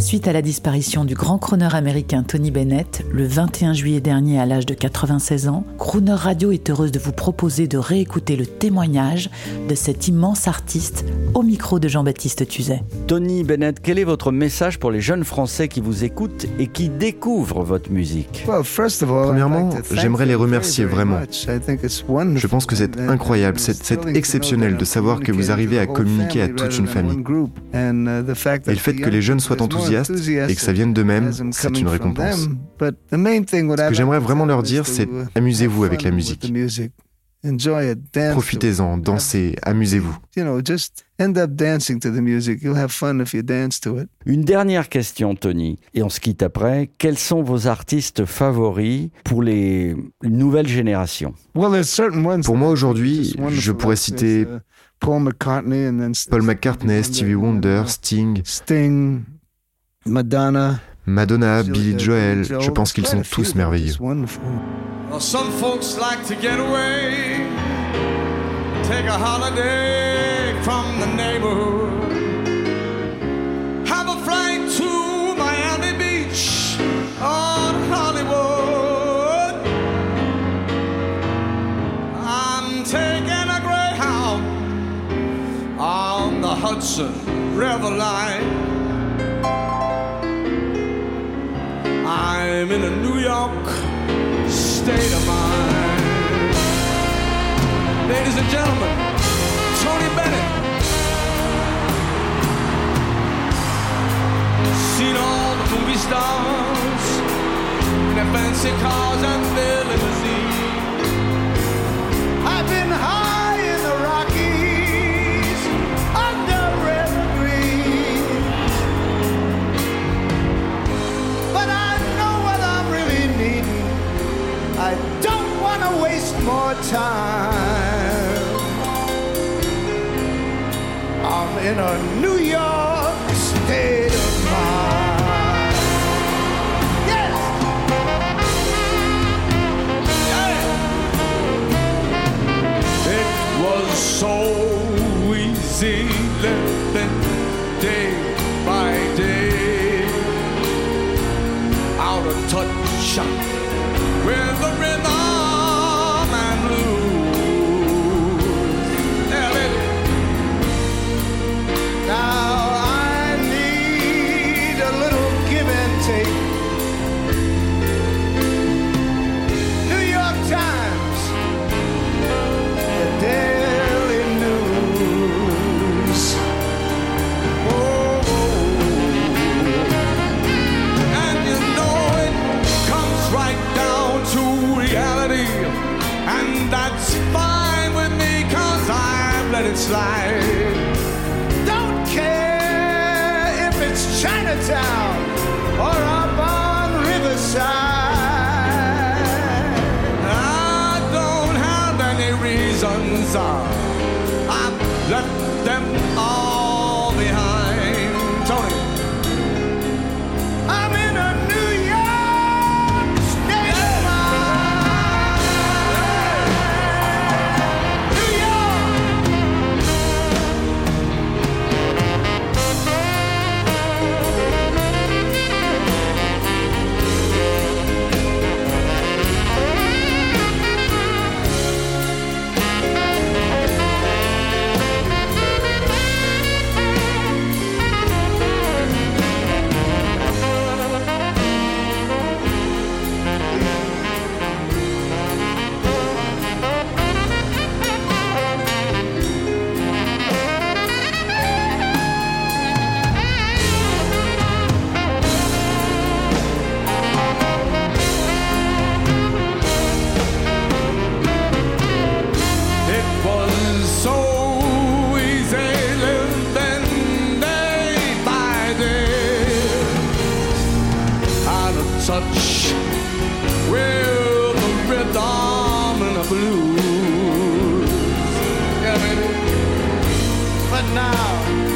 Suite à la disparition du grand crooner américain Tony Bennett, le 21 juillet dernier à l'âge de 96 ans, Crooner Radio est heureuse de vous proposer de réécouter le témoignage de cet immense artiste au micro de Jean-Baptiste Tuzet. Tony Bennett, quel est votre message pour les jeunes Français qui vous écoutent et qui découvrent votre musique? Premièrement, j'aimerais les remercier vraiment. Je pense que c'est incroyable, c'est exceptionnel de savoir que vous arrivez à communiquer à toute une famille. Et le fait que les jeunes soient enthousiastes et que ça vienne d'eux-mêmes, c'est une récompense. Ce que j'aimerais vraiment leur dire, c'est amusez-vous avec la musique. Profitez-en, dansez, amusez-vous. Une dernière question, Tony, et on se quitte après. Quels sont vos artistes favoris pour les nouvelles générations? Pour moi aujourd'hui, je pourrais citer Paul McCartney, Stevie Wonder, Sting, Madonna, Madonna, Billy Joel, je pense qu'ils sont tous merveilleux. Well, some folks like to get away, take a holiday from the neighborhood, have a flight to Miami Beach or Hollywood. I'm taking a Greyhound on the Hudson River line. I'm in a New York state of mind. Ladies and gentlemen, Tony Bennett. Seen all the movie stars in their fancy cars in a New Don't care if it's Chinatown or up on Riverside. I don't have any reasons. I've left touch with the rhythm and the blues. Yeah, baby. But now.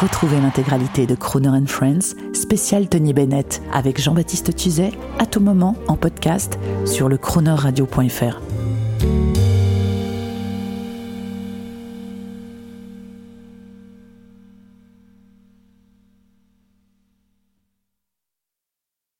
Retrouvez l'intégralité de Croner and Friends, spécial Tony Bennett, avec Jean-Baptiste Tuzet, à tout moment en podcast sur le chroneurradio.fr.